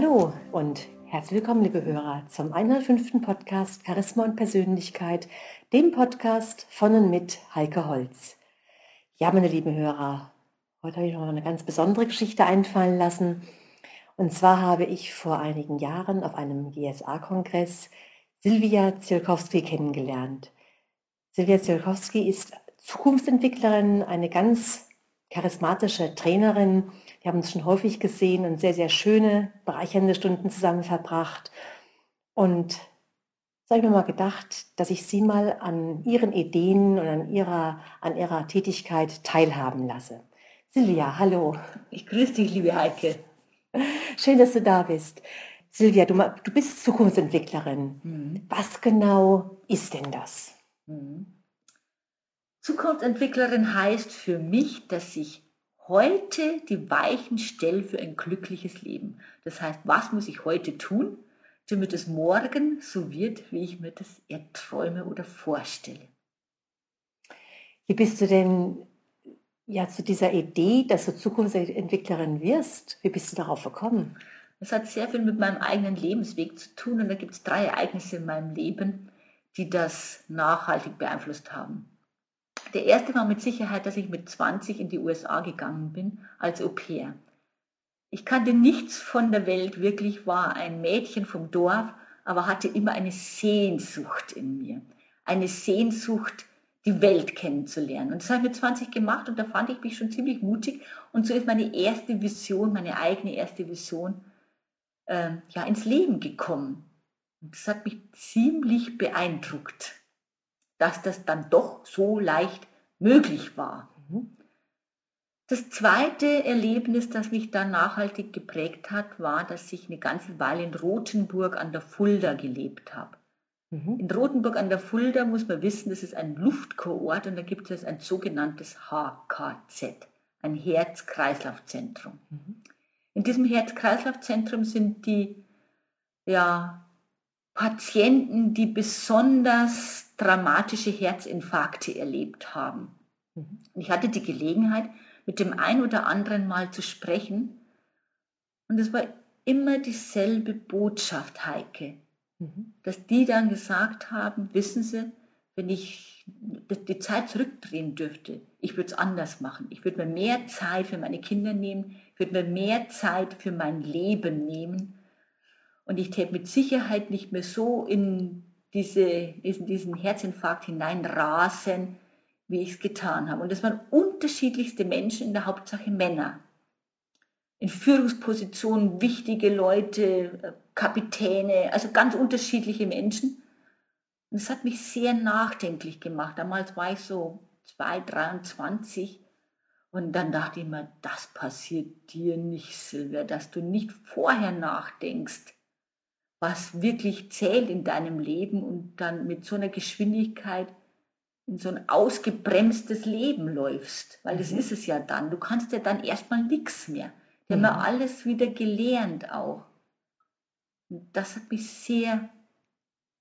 Hallo und herzlich willkommen, liebe Hörer, zum 105. Podcast Charisma und Persönlichkeit, dem Podcast von und mit Heike Holz. Ja, meine lieben Hörer, heute habe ich noch eine ganz besondere Geschichte einfallen lassen. Und zwar habe ich vor einigen Jahren auf einem GSA-Kongress Silvia Zielkowski kennengelernt. Silvia Zielkowski ist Zukunftsentwicklerin, eine ganz charismatische Trainerin, wir haben uns schon häufig gesehen und sehr, sehr schöne, bereichernde Stunden zusammen verbracht. Und so habe ich mir mal gedacht, dass ich Sie mal an Ihren Ideen und an Ihrer, an Ihrer Tätigkeit teilhaben lasse. Silvia, hallo. Ich grüße dich, liebe Heike. Schön, dass du da bist. Silvia, du, du bist Zukunftsentwicklerin. Mhm. Was genau ist denn das? Mhm. Zukunftsentwicklerin heißt für mich, dass ich heute die Weichen stelle für ein glückliches Leben. Das heißt, was muss ich heute tun, damit es morgen so wird, wie ich mir das erträume oder vorstelle. Wie bist du denn ja zu dieser Idee, dass du Zukunftsentwicklerin wirst? Wie bist du darauf gekommen? Das hat sehr viel mit meinem eigenen Lebensweg zu tun und da gibt es drei Ereignisse in meinem Leben, die das nachhaltig beeinflusst haben. Der erste war mit Sicherheit, dass ich mit 20 in die USA gegangen bin als Au pair. Ich kannte nichts von der Welt, wirklich war ein Mädchen vom Dorf, aber hatte immer eine Sehnsucht in mir. Eine Sehnsucht, die Welt kennenzulernen. Und das habe ich mit 20 gemacht und da fand ich mich schon ziemlich mutig. Und so ist meine erste Vision, meine eigene erste Vision, äh, ja, ins Leben gekommen. Und das hat mich ziemlich beeindruckt dass das dann doch so leicht möglich war. Mhm. Das zweite Erlebnis, das mich dann nachhaltig geprägt hat, war, dass ich eine ganze Weile in Rothenburg an der Fulda gelebt habe. Mhm. In Rothenburg an der Fulda muss man wissen, das ist ein Luftkurort und da gibt es ein sogenanntes HKZ, ein Herz-Kreislauf-Zentrum. Mhm. In diesem Herz-Kreislauf-Zentrum sind die ja, Patienten, die besonders dramatische Herzinfarkte erlebt haben. Mhm. Und ich hatte die Gelegenheit, mit dem einen oder anderen mal zu sprechen. Und es war immer dieselbe Botschaft, Heike, mhm. dass die dann gesagt haben, wissen Sie, wenn ich die Zeit zurückdrehen dürfte, ich würde es anders machen. Ich würde mir mehr Zeit für meine Kinder nehmen, ich würde mir mehr Zeit für mein Leben nehmen. Und ich täte mit Sicherheit nicht mehr so in diese, in diesen Herzinfarkt hineinrasen, wie ich es getan habe. Und das waren unterschiedlichste Menschen, in der Hauptsache Männer. In Führungspositionen wichtige Leute, Kapitäne, also ganz unterschiedliche Menschen. Und das hat mich sehr nachdenklich gemacht. Damals war ich so 2, 23. Und dann dachte ich mir, das passiert dir nicht, Silvia, dass du nicht vorher nachdenkst, was wirklich zählt in deinem Leben und dann mit so einer Geschwindigkeit in so ein ausgebremstes Leben läufst, weil das mhm. ist es ja dann. Du kannst ja dann erstmal nichts mehr. Die mhm. haben ja alles wieder gelernt auch. Und das hat mich sehr,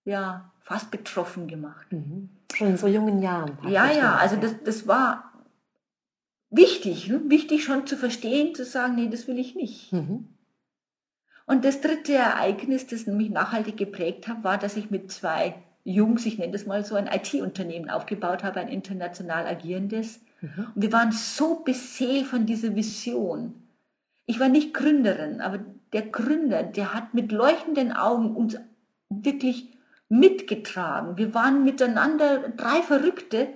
ja, fast betroffen gemacht. Mhm. Schon in so jungen Jahren. Ja, ja, also das, das war wichtig, ne? wichtig schon zu verstehen, zu sagen, nee, das will ich nicht. Mhm. Und das dritte Ereignis, das mich nachhaltig geprägt hat, war, dass ich mit zwei Jungs, ich nenne das mal so, ein IT-Unternehmen aufgebaut habe, ein international agierendes. Mhm. Und wir waren so beseelt von dieser Vision. Ich war nicht Gründerin, aber der Gründer, der hat mit leuchtenden Augen uns wirklich mitgetragen. Wir waren miteinander drei Verrückte,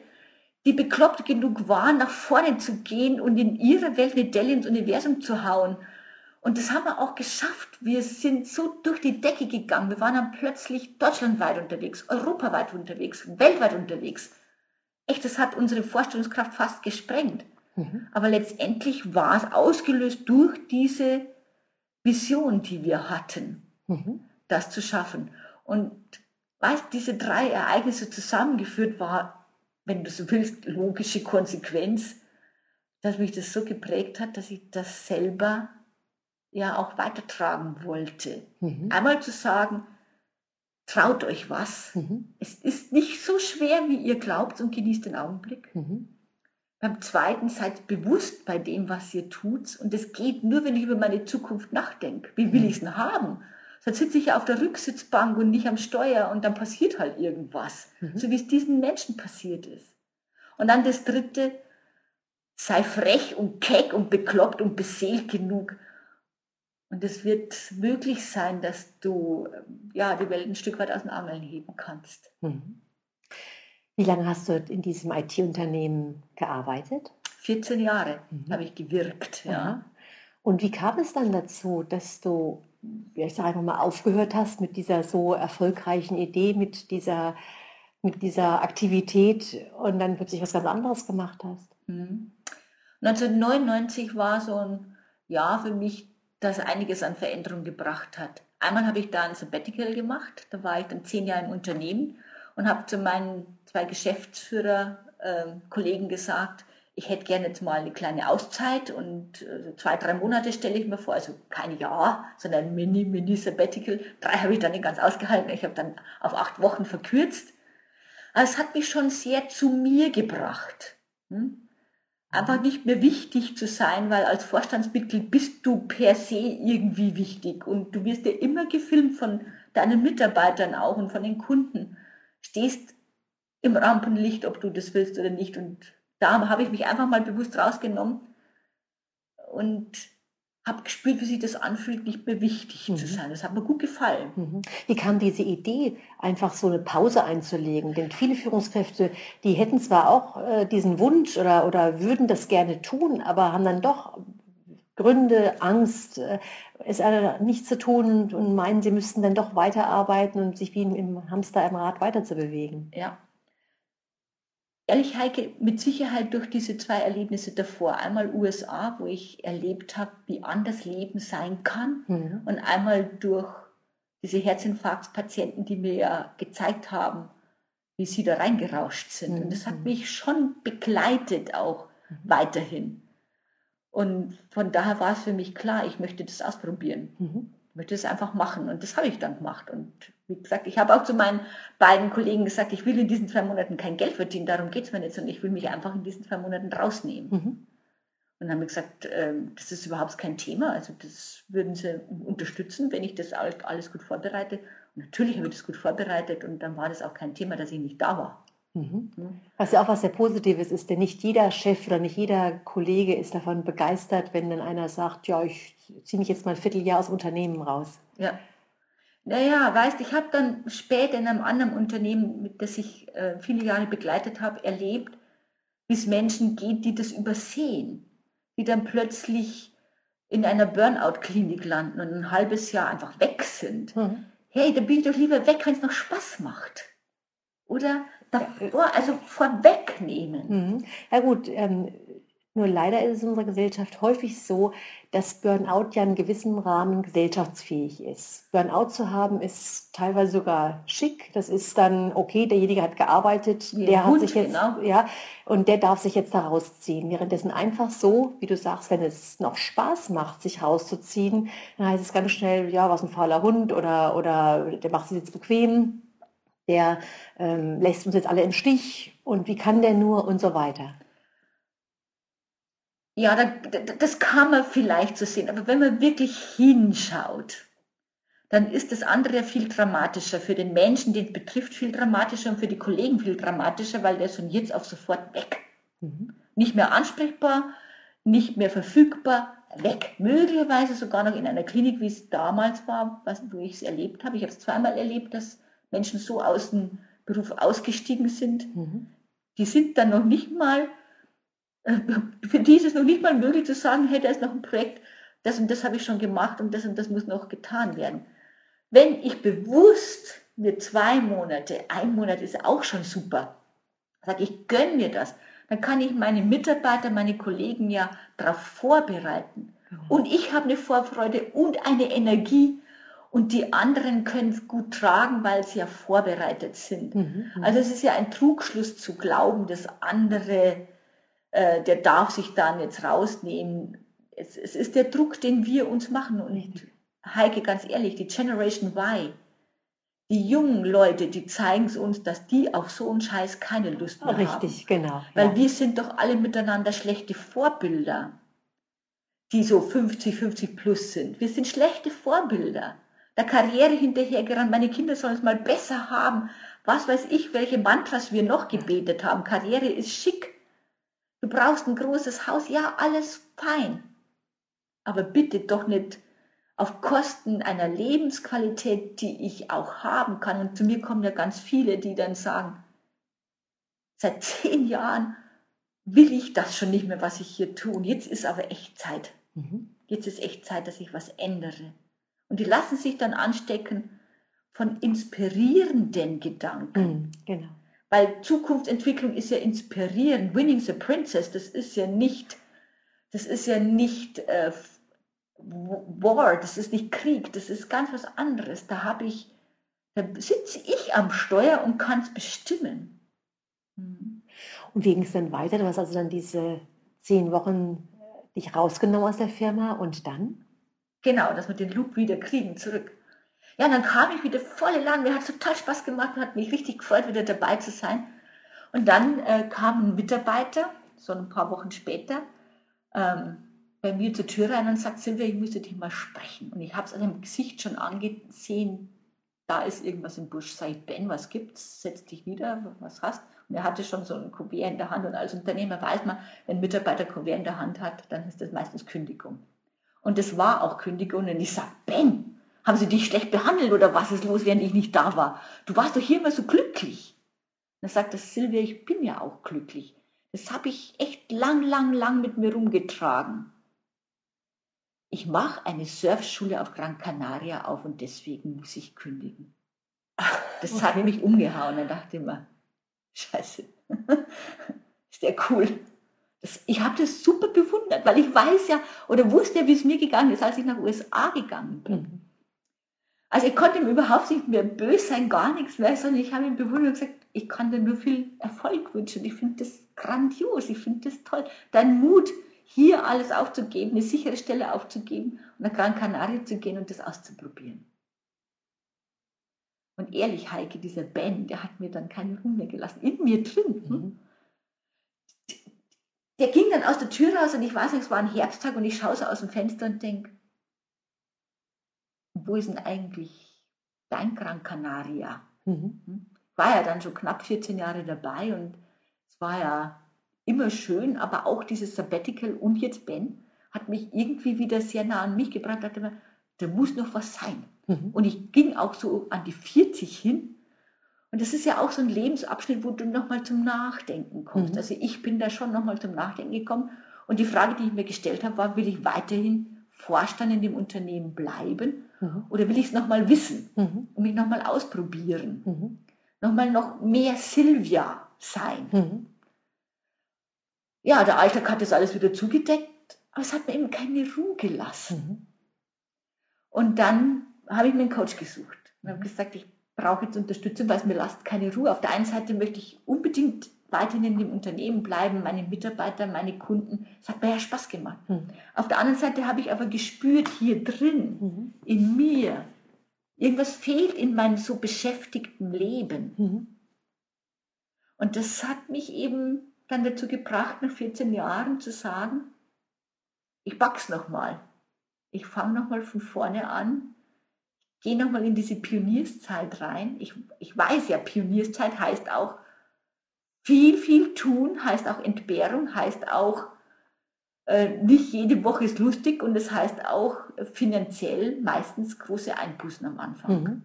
die bekloppt genug waren, nach vorne zu gehen und in ihrer Welt eine Delle ins Universum zu hauen. Und das haben wir auch geschafft. Wir sind so durch die Decke gegangen. Wir waren dann plötzlich deutschlandweit unterwegs, europaweit unterwegs, weltweit unterwegs. Echt, das hat unsere Vorstellungskraft fast gesprengt. Mhm. Aber letztendlich war es ausgelöst durch diese Vision, die wir hatten, mhm. das zu schaffen. Und weißt, diese drei Ereignisse zusammengeführt war, wenn du so willst, logische Konsequenz, dass mich das so geprägt hat, dass ich das selber ja auch weitertragen wollte. Mhm. Einmal zu sagen, traut euch was. Mhm. Es ist nicht so schwer, wie ihr glaubt und genießt den Augenblick. Mhm. Beim zweiten seid bewusst bei dem, was ihr tut. Und es geht nur, wenn ich über meine Zukunft nachdenke. Wie will ich es denn haben? Sonst sitze ich ja auf der Rücksitzbank und nicht am Steuer und dann passiert halt irgendwas. Mhm. So wie es diesen Menschen passiert ist. Und dann das dritte, sei frech und keck und bekloppt und beseelt genug. Und es wird möglich sein, dass du ja, die Welt ein Stück weit aus den Angeln heben kannst. Mhm. Wie lange hast du in diesem IT-Unternehmen gearbeitet? 14 Jahre mhm. habe ich gewirkt. Ja. Und wie kam es dann dazu, dass du, ich sage einfach mal, aufgehört hast mit dieser so erfolgreichen Idee, mit dieser, mit dieser Aktivität und dann plötzlich was ganz anderes gemacht hast? Mhm. 1999 war so ein Jahr für mich, das einiges an Veränderung gebracht hat. Einmal habe ich da ein Sabbatical gemacht, da war ich dann zehn Jahre im Unternehmen und habe zu meinen zwei Geschäftsführer-Kollegen ähm, gesagt, ich hätte gerne jetzt mal eine kleine Auszeit und äh, zwei, drei Monate stelle ich mir vor, also kein Jahr, sondern ein Mini, Mini Sabbatical. Drei habe ich dann nicht ganz ausgehalten, ich habe dann auf acht Wochen verkürzt. Also es hat mich schon sehr zu mir gebracht. Hm? Einfach nicht mehr wichtig zu sein, weil als Vorstandsmitglied bist du per se irgendwie wichtig. Und du wirst ja immer gefilmt von deinen Mitarbeitern auch und von den Kunden. Stehst im Rampenlicht, ob du das willst oder nicht. Und da habe ich mich einfach mal bewusst rausgenommen. Und habe gespürt, wie sich das anfühlt, nicht mehr wichtig mhm. zu sein. Das hat mir gut gefallen. Mhm. Wie kam diese Idee, einfach so eine Pause einzulegen? Denn viele Führungskräfte, die hätten zwar auch äh, diesen Wunsch oder, oder würden das gerne tun, aber haben dann doch Gründe, Angst, äh, es nichts zu tun und meinen, sie müssten dann doch weiterarbeiten und sich wie im Hamster im Rad weiterzubewegen. Ja. Ehrlich, Heike, mit Sicherheit durch diese zwei Erlebnisse davor. Einmal USA, wo ich erlebt habe, wie anders Leben sein kann. Mhm. Und einmal durch diese Herzinfarktspatienten, die mir ja gezeigt haben, wie sie da reingerauscht sind. Mhm. Und das hat mhm. mich schon begleitet auch mhm. weiterhin. Und von daher war es für mich klar, ich möchte das ausprobieren. Ich möchte das einfach machen. Und das habe ich dann gemacht. Und wie gesagt, ich habe auch zu meinen beiden Kollegen gesagt, ich will in diesen zwei Monaten kein Geld verdienen, darum geht es mir nicht, sondern ich will mich einfach in diesen zwei Monaten rausnehmen. Mhm. Und dann haben wir gesagt, äh, das ist überhaupt kein Thema. Also das würden sie unterstützen, wenn ich das alles gut vorbereite. Und natürlich habe ich das gut vorbereitet und dann war das auch kein Thema, dass ich nicht da war. Mhm. Was ja auch was sehr Positives ist, denn nicht jeder Chef oder nicht jeder Kollege ist davon begeistert, wenn dann einer sagt, ja, ich ziehe mich jetzt mal ein Vierteljahr aus Unternehmen raus. Ja. Naja, weißt, ich habe dann später in einem anderen Unternehmen, das ich äh, viele Jahre begleitet habe, erlebt, wie es Menschen geht, die das übersehen, die dann plötzlich in einer Burnout-Klinik landen und ein halbes Jahr einfach weg sind. Mhm. Hey, da bin ich doch lieber weg, wenn es noch Spaß macht. Oder davor, also vorwegnehmen. Mhm. Ja gut, ähm, nur leider ist es in unserer Gesellschaft häufig so, dass Burnout ja in gewissem Rahmen gesellschaftsfähig ist. Burnout zu haben ist teilweise sogar schick. Das ist dann okay, derjenige hat gearbeitet, ja, der hat sich jetzt, genau. ja, und der darf sich jetzt da rausziehen. Währenddessen einfach so, wie du sagst, wenn es noch Spaß macht, sich rauszuziehen, dann heißt es ganz schnell, ja, was ein fauler Hund oder, oder der macht sich jetzt bequem der ähm, lässt uns jetzt alle im Stich und wie kann der nur und so weiter. Ja, das kann man vielleicht so sehen, aber wenn man wirklich hinschaut, dann ist das andere viel dramatischer. Für den Menschen, den es betrifft, viel dramatischer und für die Kollegen viel dramatischer, weil der ist von jetzt auf sofort weg. Mhm. Nicht mehr ansprechbar, nicht mehr verfügbar, weg. Möglicherweise sogar noch in einer Klinik, wie es damals war, was, wo ich es erlebt habe. Ich habe es zweimal erlebt, dass Menschen so aus dem Beruf ausgestiegen sind, mhm. die sind dann noch nicht mal, äh, für die ist es noch nicht mal möglich zu sagen, hey, da ist noch ein Projekt, das und das habe ich schon gemacht und das und das muss noch getan werden. Wenn ich bewusst mir zwei Monate, ein Monat ist auch schon super, sage ich, gönne mir das, dann kann ich meine Mitarbeiter, meine Kollegen ja darauf vorbereiten. Mhm. Und ich habe eine Vorfreude und eine Energie, und die anderen können es gut tragen, weil sie ja vorbereitet sind. Mhm, mhm, also es ist ja ein Trugschluss zu glauben, das andere, äh, der darf sich dann jetzt rausnehmen. Es, es, ist der Druck, den wir uns machen. Und Heike, ganz ehrlich, die Generation Y, die jungen Leute, die zeigen es uns, dass die auf so einen Scheiß keine Lust mehr Richtig, haben. Richtig, genau. Weil ja. wir sind doch alle miteinander schlechte Vorbilder, die so 50, 50 plus sind. Wir sind schlechte Vorbilder. Der Karriere hinterhergerannt, meine Kinder sollen es mal besser haben. Was weiß ich, welche Mantras wir noch gebetet haben. Karriere ist schick. Du brauchst ein großes Haus. Ja, alles fein. Aber bitte doch nicht auf Kosten einer Lebensqualität, die ich auch haben kann. Und zu mir kommen ja ganz viele, die dann sagen, seit zehn Jahren will ich das schon nicht mehr, was ich hier tue. Und jetzt ist aber echt Zeit. Mhm. Jetzt ist echt Zeit, dass ich was ändere. Und die lassen sich dann anstecken von inspirierenden Gedanken. Mhm, genau. Weil Zukunftsentwicklung ist ja inspirieren. Winning the Princess, das ist ja nicht, das ist ja nicht äh, War, das ist nicht Krieg, das ist ganz was anderes. Da habe ich, da sitze ich am Steuer und kann es bestimmen. Hm. Und wie ging es dann weiter? Du hast also dann diese zehn Wochen äh, dich rausgenommen aus der Firma und dann? Genau, dass wir den Loop wieder kriegen, zurück. Ja, dann kam ich wieder volle Lang. Mir hat total Spaß gemacht und hat mich richtig gefreut, wieder dabei zu sein. Und dann äh, kam ein Mitarbeiter, so ein paar Wochen später, ähm, bei mir zur Tür rein und sagt, Silvia, ich müsste dich mal sprechen. Und ich habe es an dem Gesicht schon angesehen, da ist irgendwas im Busch. Sag ich, Ben, was gibt's? Setz dich wieder, was hast? Und er hatte schon so ein Kuvert in der Hand. Und als Unternehmer weiß man, wenn ein Mitarbeiter ein Kuvert in der Hand hat, dann ist das meistens Kündigung. Und das war auch Kündigung. Und ich sage, Ben, haben sie dich schlecht behandelt oder was ist los, während ich nicht da war? Du warst doch hier immer so glücklich. Und dann sagt das Silvia, ich bin ja auch glücklich. Das habe ich echt lang, lang, lang mit mir rumgetragen ich mache eine Surfschule auf Gran Canaria auf und deswegen muss ich kündigen. Das okay. hat mich umgehauen. Da dachte ich mir, scheiße, ist der cool. Ich habe das super bewundert, weil ich weiß ja oder wusste ja, wie es mir gegangen ist, als ich nach USA gegangen bin. Mhm. Also ich konnte ihm überhaupt nicht mehr böse sein, gar nichts mehr, sondern ich habe ihn bewundert und gesagt, ich kann dir nur viel Erfolg wünschen. Ich finde das grandios, ich finde das toll. Dein Mut, hier alles aufzugeben, eine sichere Stelle aufzugeben und nach Gran Canaria zu gehen und das auszuprobieren. Und ehrlich, Heike, dieser Ben, der hat mir dann keine Ruhe mehr gelassen, in mir drin. Hm? Mhm. Der ging dann aus der Tür raus und ich weiß nicht, es war ein Herbsttag und ich schaue so aus dem Fenster und denke, wo ist denn eigentlich dein Gran Canaria? Mhm. Hm? War ja dann schon knapp 14 Jahre dabei und es war ja immer schön, aber auch dieses Sabbatical und jetzt Ben hat mich irgendwie wieder sehr nah an mich gebracht. Da dachte mir, da muss noch was sein. Mhm. Und ich ging auch so an die 40 hin. Und das ist ja auch so ein Lebensabschnitt, wo du nochmal zum Nachdenken kommst. Mhm. Also ich bin da schon nochmal zum Nachdenken gekommen. Und die Frage, die ich mir gestellt habe, war, will ich weiterhin Vorstand in dem Unternehmen bleiben mhm. oder will ich es nochmal wissen mhm. und mich nochmal ausprobieren? Mhm. Nochmal noch mehr Silvia sein. Mhm ja, der Alltag hat das alles wieder zugedeckt, aber es hat mir eben keine Ruhe gelassen. Mhm. Und dann habe ich mir einen Coach gesucht und habe gesagt, ich brauche jetzt Unterstützung, weil es mir lasst keine Ruhe. Auf der einen Seite möchte ich unbedingt weiterhin in dem Unternehmen bleiben, meine Mitarbeiter, meine Kunden. Es hat mir ja Spaß gemacht. Mhm. Auf der anderen Seite habe ich aber gespürt, hier drin, mhm. in mir, irgendwas fehlt in meinem so beschäftigten Leben. Mhm. Und das hat mich eben dann dazu gebracht, nach 14 Jahren zu sagen, ich pack's nochmal. Ich fange nochmal von vorne an, gehe nochmal in diese Pionierszeit rein. Ich, ich weiß ja, Pionierszeit heißt auch viel, viel tun, heißt auch Entbehrung, heißt auch äh, nicht jede Woche ist lustig und es heißt auch finanziell meistens große Einbußen am Anfang. Mhm.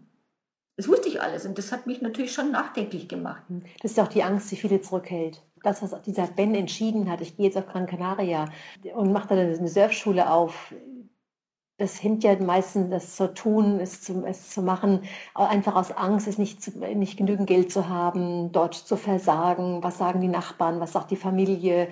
Das wusste ich alles und das hat mich natürlich schon nachdenklich gemacht. Das ist auch die Angst, die viele zurückhält das, was dieser Ben entschieden hat, ich gehe jetzt auf Gran Canaria und mache dann eine Surfschule auf, das hemmt ja meistens das zu tun, es zu, es zu machen, einfach aus Angst, es nicht, zu, nicht genügend Geld zu haben, dort zu versagen, was sagen die Nachbarn, was sagt die Familie,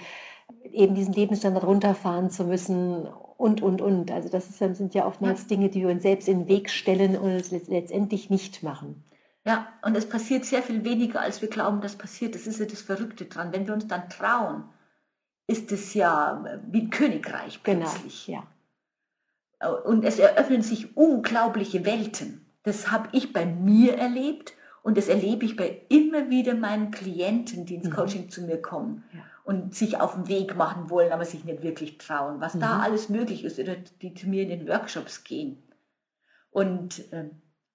eben diesen Lebensstandard runterfahren zu müssen und, und, und. Also das ist, sind ja oftmals. Dinge, die wir uns selbst in den Weg stellen und es letztendlich nicht machen. Ja, und es passiert sehr viel weniger, als wir glauben, dass passiert. Das ist ja das Verrückte dran. Wenn wir uns dann trauen, ist es ja wie ein Königreich genau, plötzlich. Genau, ja. Und es eröffnen sich unglaubliche Welten. Das habe ich bei mir erlebt und das erlebe ich bei immer wieder meinen Klienten, die ins mhm. Coaching zu mir kommen ja. und sich auf den Weg machen wollen, aber sich nicht wirklich trauen, was mhm. da alles möglich ist oder die zu mir in den Workshops gehen. Und äh,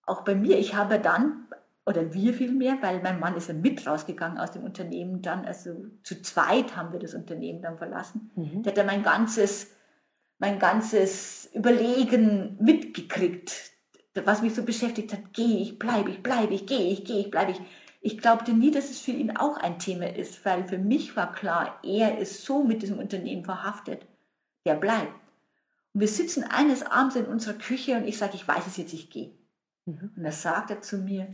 auch bei mir, ich habe dann, oder wir vielmehr, weil mein Mann ist ja mit rausgegangen aus dem Unternehmen dann, also zu zweit haben wir das Unternehmen dann verlassen. Mhm. Der hat dann mein ganzes, mein ganzes Überlegen mitgekriegt, was mich so beschäftigt hat, gehe ich, bleibe ich, bleibe ich, gehe ich, gehe ich, bleibe ich. Ich glaubte nie, dass es für ihn auch ein Thema ist, weil für mich war klar, er ist so mit diesem Unternehmen verhaftet. Der bleibt. Und wir sitzen eines Abends in unserer Küche und ich sage, ich weiß es jetzt, ich gehe. Mhm. Und da sagt er zu mir,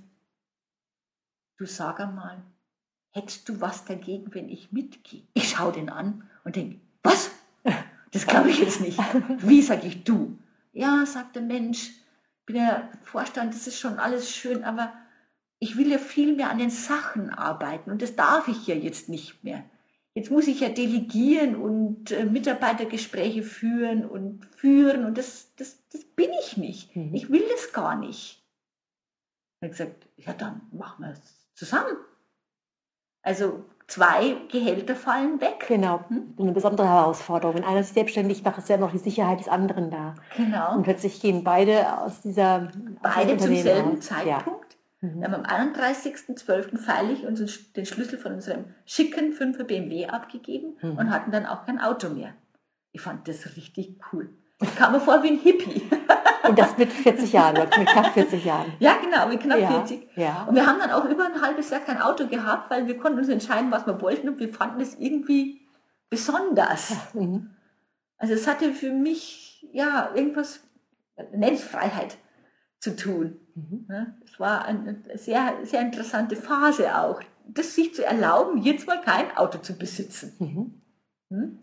du sag einmal, hättest du was dagegen, wenn ich mitgehe? Ich schaue den an und denke, was? Das glaube ich jetzt nicht. Wie sage ich du? Ja, sagt der Mensch, bin ja Vorstand, das ist schon alles schön, aber ich will ja viel mehr an den Sachen arbeiten und das darf ich ja jetzt nicht mehr. Jetzt muss ich ja delegieren und äh, Mitarbeitergespräche führen und führen und das, das, das bin ich nicht. Mhm. Ich will das gar nicht. Und ich gesagt, ja dann machen wir es zusammen. Also zwei Gehälter fallen weg. Genau, hm? eine besondere Herausforderung. Wenn einer sich selbstständig macht, ist ja noch die Sicherheit des anderen da. Genau. Und plötzlich gehen beide aus dieser Beide zum selben raus. Zeitpunkt. Ja. Mhm. Wir haben am 31.12. feierlich uns den Schlüssel von unserem schicken 5er BMW abgegeben mhm. und hatten dann auch kein Auto mehr. Ich fand das richtig cool. Ich kam mir vor wie ein Hippie. Und das mit 40 Jahren, mit knapp 40 Jahren. Ja, genau, mit knapp ja, 40. Ja. Und wir haben dann auch über ein halbes Jahr kein Auto gehabt, weil wir konnten uns entscheiden, was wir wollten und wir fanden es irgendwie besonders. Mhm. Also es hatte für mich ja irgendwas, nennt Freiheit zu tun. Mhm. Es war eine sehr, sehr interessante Phase auch, das sich zu erlauben, jetzt mal kein Auto zu besitzen. Mhm.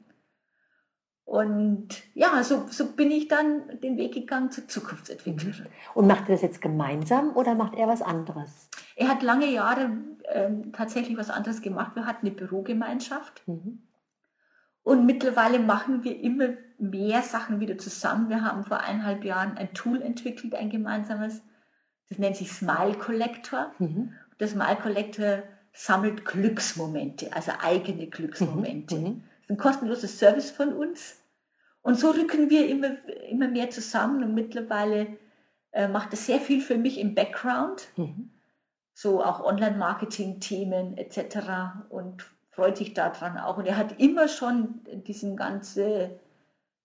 Und ja, so, so bin ich dann den Weg gegangen zur Zukunftsentwicklerin. Mhm. Und macht er das jetzt gemeinsam oder macht er was anderes? Er hat lange Jahre ähm, tatsächlich was anderes gemacht. Wir hatten eine Bürogemeinschaft. Mhm. Und mittlerweile machen wir immer mehr Sachen wieder zusammen. Wir haben vor eineinhalb Jahren ein Tool entwickelt, ein gemeinsames. Das nennt sich Smile Collector. Mhm. Das Smile Collector sammelt Glücksmomente, also eigene Glücksmomente. Mhm. mhm. Das ist ein kostenloses Service von uns. Und so rücken wir immer, immer mehr zusammen und mittlerweile äh, macht es sehr viel für mich im Background, mhm. so auch Online-Marketing-Themen etc. und freut sich daran auch. Und er hat immer schon diesen ganze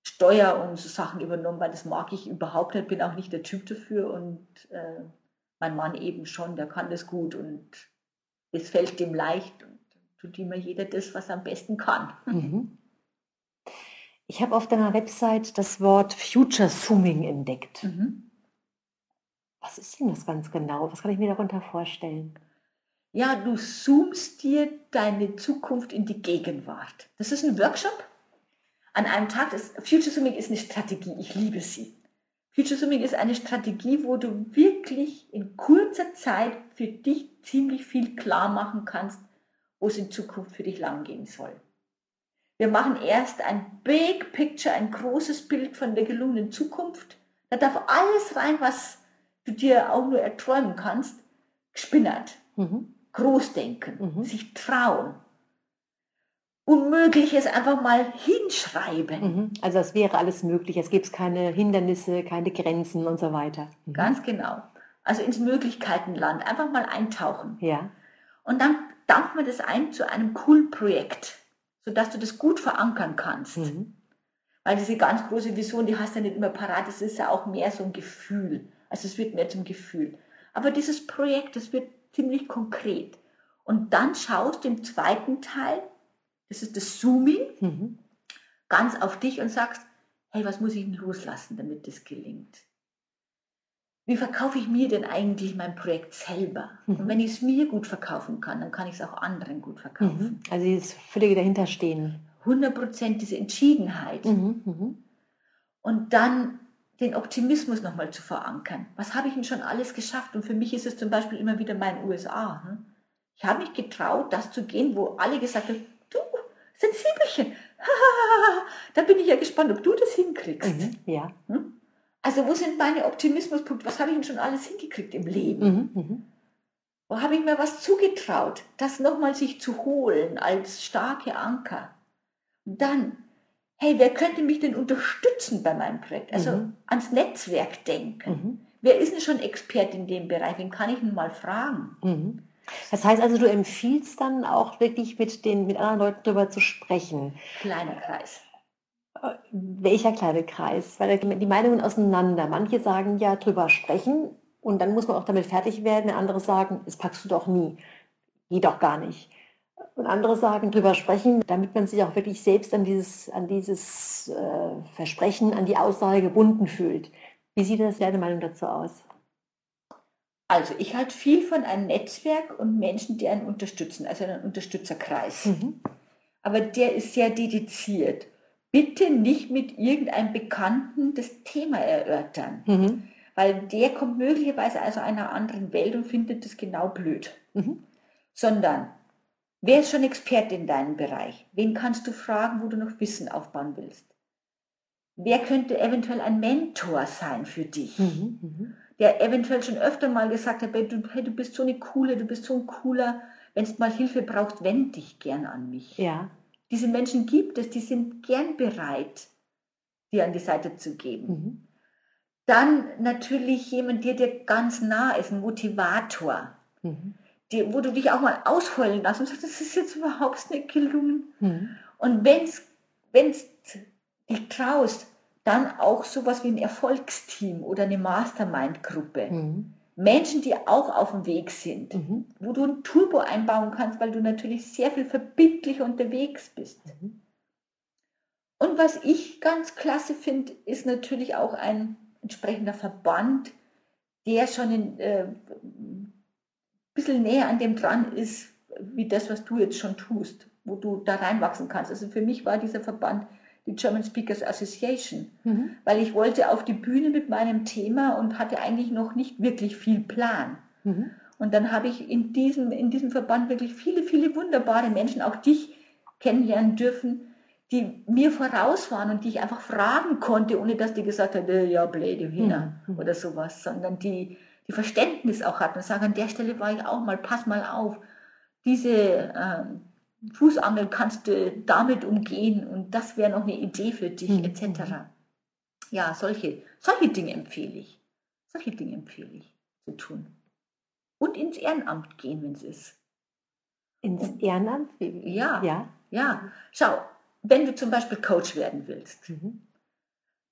Steuer und so Sachen übernommen, weil das mag ich überhaupt nicht, bin auch nicht der Typ dafür und äh, mein Mann eben schon, der kann das gut und es fällt dem leicht und tut immer jeder das, was er am besten kann. Mhm. Ich habe auf deiner Website das Wort Future Zooming entdeckt. Mhm. Was ist denn das ganz genau? Was kann ich mir darunter vorstellen? Ja, du zoomst dir deine Zukunft in die Gegenwart. Das ist ein Workshop. An einem Tag, das Future Zooming ist eine Strategie, ich liebe sie. Future Zooming ist eine Strategie, wo du wirklich in kurzer Zeit für dich ziemlich viel klar machen kannst, wo es in Zukunft für dich lang gehen soll. Wir machen erst ein Big Picture, ein großes Bild von der gelungenen Zukunft. Da darf alles rein, was du dir auch nur erträumen kannst. Gespinnert. Mhm. Großdenken. Mhm. Sich trauen. Unmögliches einfach mal hinschreiben. Mhm. Also es wäre alles möglich. Es gibt keine Hindernisse, keine Grenzen und so weiter. Mhm. Ganz genau. Also ins Möglichkeitenland. Einfach mal eintauchen. Ja. Und dann dampft man das ein zu einem coolen Projekt sodass du das gut verankern kannst. Mhm. Weil diese ganz große Vision, die hast du ja nicht immer parat, das ist ja auch mehr so ein Gefühl. Also es wird mehr zum Gefühl. Aber dieses Projekt, das wird ziemlich konkret. Und dann schaust du im zweiten Teil, das ist das Zooming, mhm. ganz auf dich und sagst, hey, was muss ich denn loslassen, damit das gelingt? Wie verkaufe ich mir denn eigentlich mein Projekt selber? Mhm. Und wenn ich es mir gut verkaufen kann, dann kann ich es auch anderen gut verkaufen. Mhm. Also dieses völlige Dahinterstehen. 100% diese Entschiedenheit. Mhm. mhm. Und dann den Optimismus nochmal zu verankern. Was habe ich denn schon alles geschafft? Und für mich ist es zum Beispiel immer wieder mein USA. Ne? Ich habe mich getraut, das zu gehen, wo alle gesagt haben, du, Sensibelchen, da bin ich ja gespannt, ob du das hinkriegst. Mhm. Ja. Hm? Also wo sind meine Optimismuspunkte? Was habe ich denn schon alles hingekriegt im Leben? Mhm. Mhm. Wo habe ich mir was zugetraut, das nochmal sich zu holen als starke Anker? Und dann, hey, wer könnte mich denn unterstützen bei meinem Projekt? Also Mhm. ans Netzwerk denken. Mhm. Wer ist denn schon Expert in dem Bereich? Wen kann ich denn mal fragen? Mhm. Das heißt also, du empfiehlst dann auch wirklich mit den mit anderen Leuten darüber zu sprechen. Kleiner Kreis. Welcher kleine Kreis? Weil die Meinungen auseinander. Manche sagen ja drüber sprechen und dann muss man auch damit fertig werden. Andere sagen, das packst du doch nie. Geht doch gar nicht. Und andere sagen drüber sprechen, damit man sich auch wirklich selbst an dieses, an dieses äh, Versprechen, an die Aussage gebunden fühlt. Wie sieht das deine Meinung dazu aus? Also ich halte viel von einem Netzwerk und Menschen, die einen unterstützen, also einen Unterstützerkreis. Mhm. Aber der ist sehr dediziert. Bitte nicht mit irgendeinem Bekannten das Thema erörtern, Mhm. weil der kommt möglicherweise aus einer anderen Welt und findet das genau blöd. Mhm. Sondern, wer ist schon Experte in deinem Bereich? Wen kannst du fragen, wo du noch Wissen aufbauen willst? Wer könnte eventuell ein Mentor sein für dich? Mhm. Mhm. der eventuell schon öfter mal gesagt hat, hey, du, bist so eine coole, du bist so ein cooler, wenn du mal Hilfe brauchst, wend dich gern an mich. Ja. Diese Menschen gibt es, die sind gern bereit, dir an die Seite zu geben. Mhm. Dann natürlich jemand, der dir ganz nah ist, ein Motivator, Mhm. die, wo du dich auch mal ausheulen lässt und sagst, das ist jetzt überhaupt nicht gelungen. Mhm. Und wenn es dich traust, dann auch sowas wie ein Erfolgsteam oder eine Mastermind-Gruppe. Mhm. Menschen, die auch auf dem Weg sind, Mhm. wo du ein Turbo einbauen kannst, weil du natürlich sehr viel verbindlicher unterwegs bist. Mhm. Und was ich ganz klasse finde, ist natürlich auch ein entsprechender Verband, der schon ein äh, bisschen näher an dem dran ist, wie das, was du jetzt schon tust, wo du da reinwachsen kannst. Also für mich war dieser Verband die German Speakers Association, Mhm. weil ich wollte auf die Bühne mit meinem Thema und hatte eigentlich noch nicht wirklich viel Plan. Mhm. Und dann habe ich in diesem, in diesem Verband wirklich viele, viele wunderbare Menschen, auch dich kennenlernen dürfen, die mir voraus waren und die ich einfach fragen konnte, ohne dass die gesagt hat, äh, ja, blöde Hühner Mhm. oder sowas, sondern die, die Verständnis auch hatten und sagen, an der Stelle war ich auch mal, pass mal auf, diese ähm, Fußangel kannst du damit umgehen und das wäre noch eine Idee für dich, Mhm. etc. Ja, solche, solche Dinge empfehle ich. Solche Dinge empfehle ich zu tun. Und ins Ehrenamt gehen, wenn es ist. Ins Ehrenamt? Wie- Ja. Ja. Ja, schau, wenn du zum Beispiel Coach werden willst, Mhm.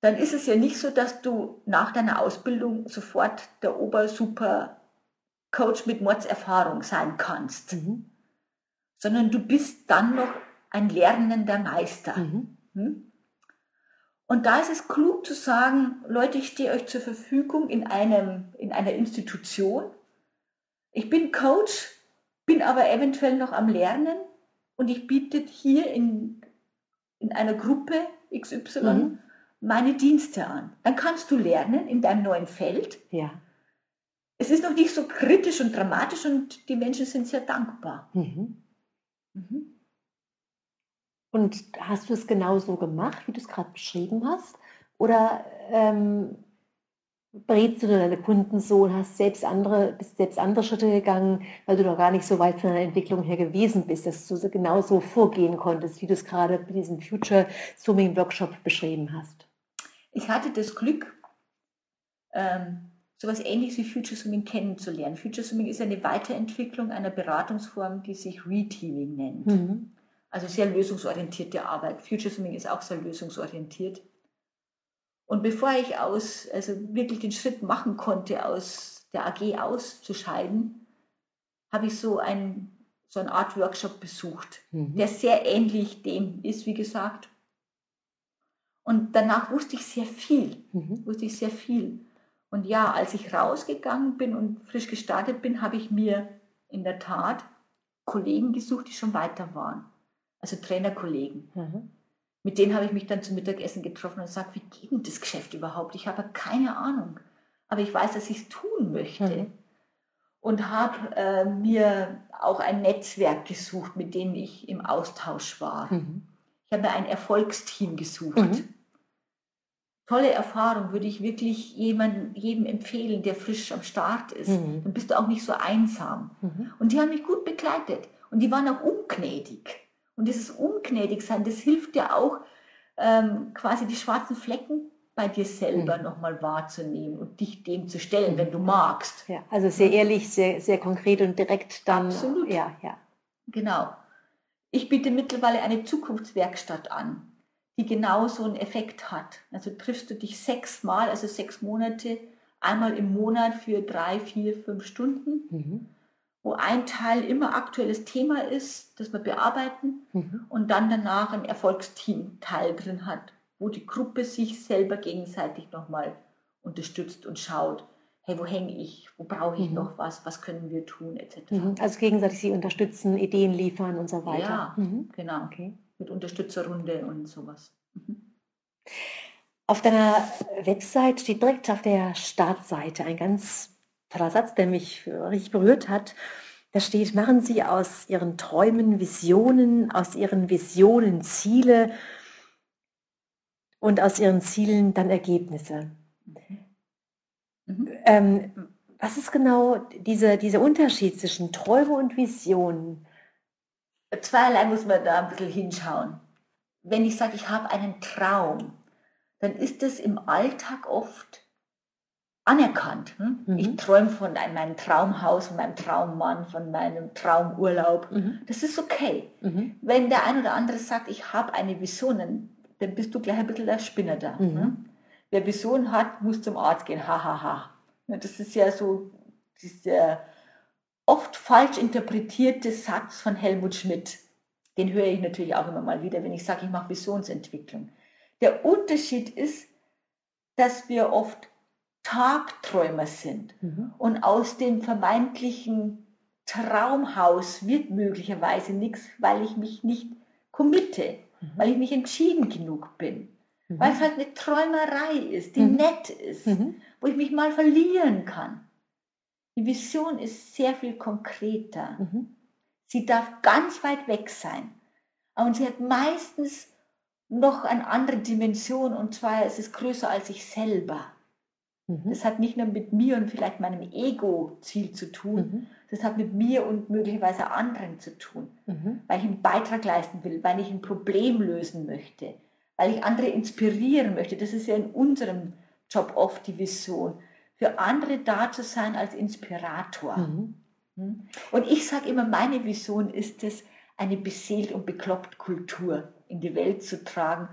dann ist es ja nicht so, dass du nach deiner Ausbildung sofort der Ober-Super-Coach mit Mordserfahrung sein kannst, Mhm. Sondern du bist dann noch ein lernender Meister. Mhm. Hm? Und da ist es klug zu sagen, Leute, ich stehe euch zur Verfügung in, einem, in einer Institution. Ich bin Coach, bin aber eventuell noch am Lernen und ich biete hier in, in einer Gruppe XY Mhm. meine Dienste an. Dann kannst du lernen in deinem neuen Feld. Ja. Es ist noch nicht so kritisch und dramatisch und die Menschen sind sehr dankbar. Mhm. Mhm. Und hast du es genau so gemacht, wie du es gerade beschrieben hast? Oder ähm, berätst du deine Kunden so und hast selbst andere, bist selbst andere Schritte gegangen, weil du noch gar nicht so weit von deiner Entwicklung her gewesen bist, dass du genau so vorgehen konntest, wie du es gerade bei diesem Future Swimming Workshop beschrieben hast? Ich hatte das Glück, ähm, sowas ähnliches wie Future Swimming kennenzulernen. Future Swimming ist eine Weiterentwicklung einer Beratungsform, die sich Reteaming nennt. Mhm. Also sehr lösungsorientierte Arbeit. Future Swimming ist auch sehr lösungsorientiert. Und bevor ich aus, also wirklich den Schritt machen konnte, aus der AG auszuscheiden, habe ich so, ein, so eine Art Workshop besucht, Mhm. der sehr ähnlich dem ist, wie gesagt. Und danach wusste ich sehr viel Mhm. wusste ich sehr viel. Und ja, als ich rausgegangen bin und frisch gestartet bin, habe ich mir in der Tat Kollegen gesucht, die schon weiter waren. Also Trainerkollegen. Mhm. Mit denen habe ich mich dann zum Mittagessen getroffen und gesagt, wie geht denn das Geschäft überhaupt? Ich habe keine Ahnung. Aber ich weiß, dass ich es tun möchte. Mhm. Und habe äh, mir auch ein Netzwerk gesucht, mit dem ich im Austausch war. Mhm. Ich habe mir ein Erfolgsteam gesucht. Tolle Erfahrung, würde ich wirklich jemandem, jedem empfehlen, der frisch am Start ist. Mhm. Dann bist du auch nicht so einsam. Mhm. Und die haben mich gut begleitet. Und die waren auch ungnädig. Und dieses Ungnädigsein, das hilft dir auch, ähm, quasi die schwarzen Flecken bei dir selber Mhm. nochmal wahrzunehmen und dich dem zu stellen, Mhm. wenn du magst. Ja, also sehr ehrlich, sehr, sehr konkret und direkt dann. Absolut. Ja, ja. Genau. Ich biete mittlerweile eine Zukunftswerkstatt an, die genau so einen Effekt hat. Also triffst du dich sechsmal, also sechs Monate, einmal im Monat für drei, vier, fünf Stunden, Mhm. wo ein Teil immer aktuelles Thema ist, das wir bearbeiten Mhm. und dann danach ein Erfolgsteam-Teil drin hat, wo die Gruppe sich selber gegenseitig nochmal unterstützt und schaut, hey, wo hänge ich, wo brauche ich Mhm. noch was, was können wir tun, etc. Mhm. Also gegenseitig sie unterstützen, Ideen liefern und so weiter. Ja. Mhm. Genau, Okay. Mit Unterstützerrunde und sowas. Mhm. Auf deiner Website steht direkt auf der Startseite ein ganz toller Satz, der mich richtig berührt hat. Da steht, machen Sie aus Ihren Träumen Visionen, aus Ihren Visionen Ziele und aus Ihren Zielen dann Ergebnisse. Mhm. Ähm, was ist genau diese, dieser Unterschied zwischen Träume und Visionen? Zweierlei muss man da ein bisschen hinschauen. Wenn ich sage, ich habe einen Traum, dann ist es im Alltag oft anerkannt. Hm? Mhm. Ich träume von meinem Traumhaus, von meinem Traummann, von meinem Traumurlaub. Mhm. Das ist okay. Mhm. Wenn der ein oder andere sagt, ich habe eine Vision, dann, dann bist du gleich ein bisschen der Spinner da. Mhm. Ne? Wer Vision hat, muss zum Arzt gehen. Ha, ha, ha. Ja, Das ist ja so dieser oft falsch interpretierte Satz von Helmut Schmidt. Den höre ich natürlich auch immer mal wieder, wenn ich sage, ich mache Visionsentwicklung. Der Unterschied ist, dass wir oft Tagträumer sind. Mhm. Und aus dem vermeintlichen Traumhaus wird möglicherweise nichts, weil ich mich nicht committe, Mhm. weil ich nicht entschieden genug bin. Mhm. Weil es halt eine Träumerei ist, die Mhm. nett ist, Mhm. wo ich mich mal verlieren kann. Die Vision ist sehr viel konkreter. Mhm. Sie darf ganz weit weg sein. Und sie hat meistens noch eine andere Dimension, und zwar ist es größer als ich selber. Mhm. Das hat nicht nur mit mir und vielleicht meinem Ego-Ziel zu tun, Mhm. das hat mit mir und möglicherweise anderen zu tun, Mhm. weil ich einen Beitrag leisten will, weil ich ein Problem lösen möchte, weil ich andere inspirieren möchte. Das ist ja in unserem Job oft die Vision, für andere da zu sein als Inspirator. Mhm. Hm? Und ich sage immer, meine Vision ist es, eine beseelt und bekloppt Kultur in die Welt zu tragen,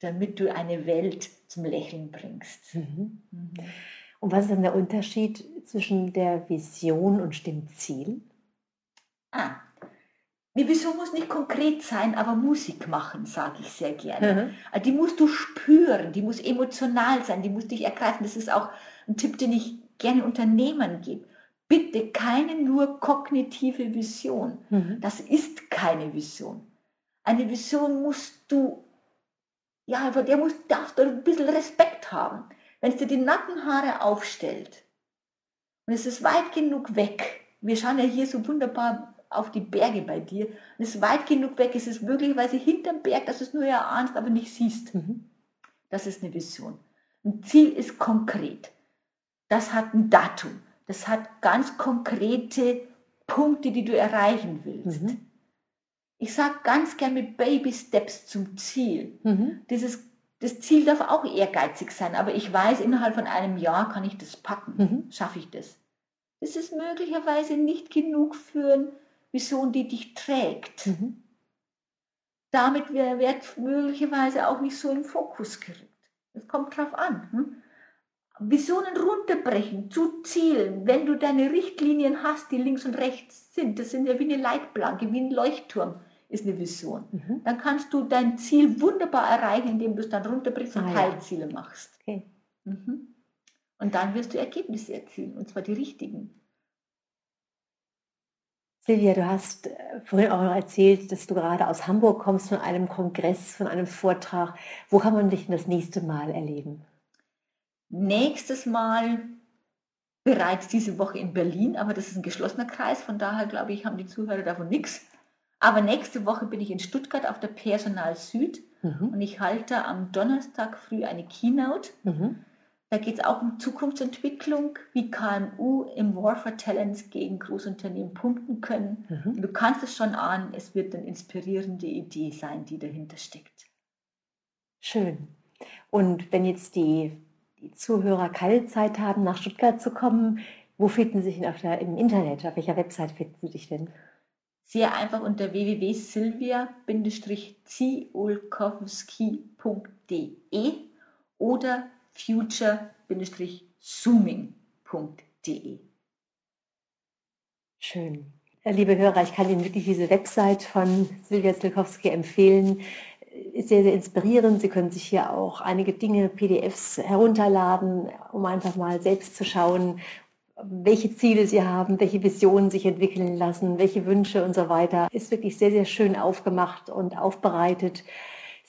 damit du eine Welt zum Lächeln bringst. Mhm. Mhm. Und was ist dann der Unterschied zwischen der Vision und dem Ziel? Ah, die Vision muss nicht konkret sein, aber Musik machen, sage ich sehr gerne. Mhm. Also Die musst du spüren, die muss emotional sein, die muss dich ergreifen. Das ist auch ein Tipp, den ich gerne Unternehmern gebe. Bitte keine nur kognitive Vision. Mhm. Das ist keine Vision. Eine Vision musst du, ja, vor der musst, darfst du ein bisschen Respekt haben. Wenn es dir die Nackenhaare aufstellt und es ist weit genug weg, wir schauen ja hier so wunderbar auf die Berge bei dir, und es ist weit genug weg, es ist möglicherweise hinterm Berg, dass du es nur erahnst, aber nicht siehst. Mhm. Das ist eine Vision. Ein Ziel ist konkret. Das hat ein Datum. Das hat ganz konkrete Punkte, die du erreichen willst. Mhm. Ich sage ganz gern mit Baby Steps zum Ziel. Mhm. Dieses, das Ziel darf auch ehrgeizig sein, aber ich weiß, innerhalb von einem Jahr kann ich das packen. Mhm. Schaffe ich das? Das ist möglicherweise nicht genug für eine Vision, die dich trägt. Mhm. Damit wird möglicherweise auch nicht so in den Fokus gerückt. Es kommt drauf an. Hm? Visionen runterbrechen zu Zielen, wenn du deine Richtlinien hast, die links und rechts sind, das sind ja wie eine Leitplanke, wie ein Leuchtturm, ist eine Vision. Mhm. Dann kannst du dein Ziel wunderbar erreichen, indem du es dann runterbrichst und Ah, ja. Teilziele machst. Okay. Mhm. Und dann wirst du Ergebnisse erzielen, und zwar die richtigen. Silvia, du hast äh, vorhin auch noch erzählt, dass du gerade aus Hamburg kommst von einem Kongress, von einem Vortrag. Wo kann man dich denn das nächste Mal erleben? Nächstes Mal bereits diese Woche in Berlin, aber das ist ein geschlossener Kreis, von daher glaube ich, haben die Zuhörer davon nichts. Aber nächste Woche bin ich in Stuttgart auf der Personal Süd Mhm. Und ich halte am Donnerstag früh eine Keynote. Mhm. Da geht es auch um Zukunftsentwicklung, wie KMU im War for Talents gegen Großunternehmen punkten können. Mhm. Du kannst es schon ahnen, es wird eine inspirierende Idee sein, die dahinter steckt. Schön. Und wenn jetzt die, die Zuhörer keine Zeit haben, nach Stuttgart zu kommen, wo finden Sie sich auf der, im Internet? Auf welcher Website finden Sie dich denn? Sehr einfach unter www.silvia-ziolkowski.de oder future-zooming.de. Schön. Liebe Hörer, ich kann Ihnen wirklich diese Website von Silvia Zilkowski empfehlen. Ist sehr, sehr inspirierend. Sie können sich hier auch einige Dinge, PDFs herunterladen, um einfach mal selbst zu schauen, welche Ziele sie haben, welche Visionen sich entwickeln lassen, welche Wünsche und so weiter. Ist wirklich sehr, sehr schön aufgemacht und aufbereitet.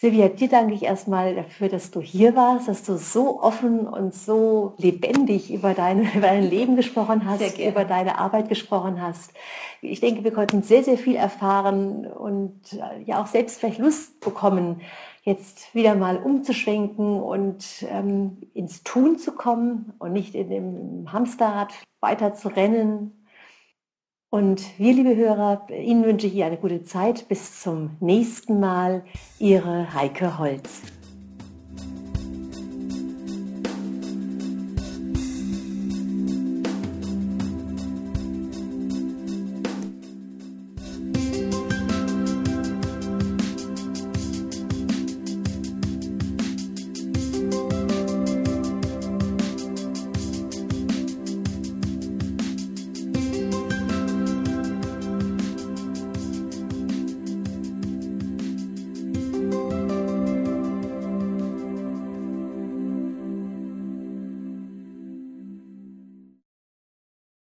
Silvia, dir danke ich erstmal dafür, dass du hier warst, dass du so offen und so lebendig über, deine, über dein Leben gesprochen hast, über deine Arbeit gesprochen hast. Ich denke, wir konnten sehr, sehr viel erfahren und äh, ja auch selbst vielleicht Lust bekommen, jetzt wieder mal umzuschwenken und ähm, ins Tun zu kommen und nicht in dem Hamsterrad weiter zu rennen, und wir, liebe Hörer, Ihnen wünsche ich eine gute Zeit. Bis zum nächsten Mal. Ihre Heike Holz.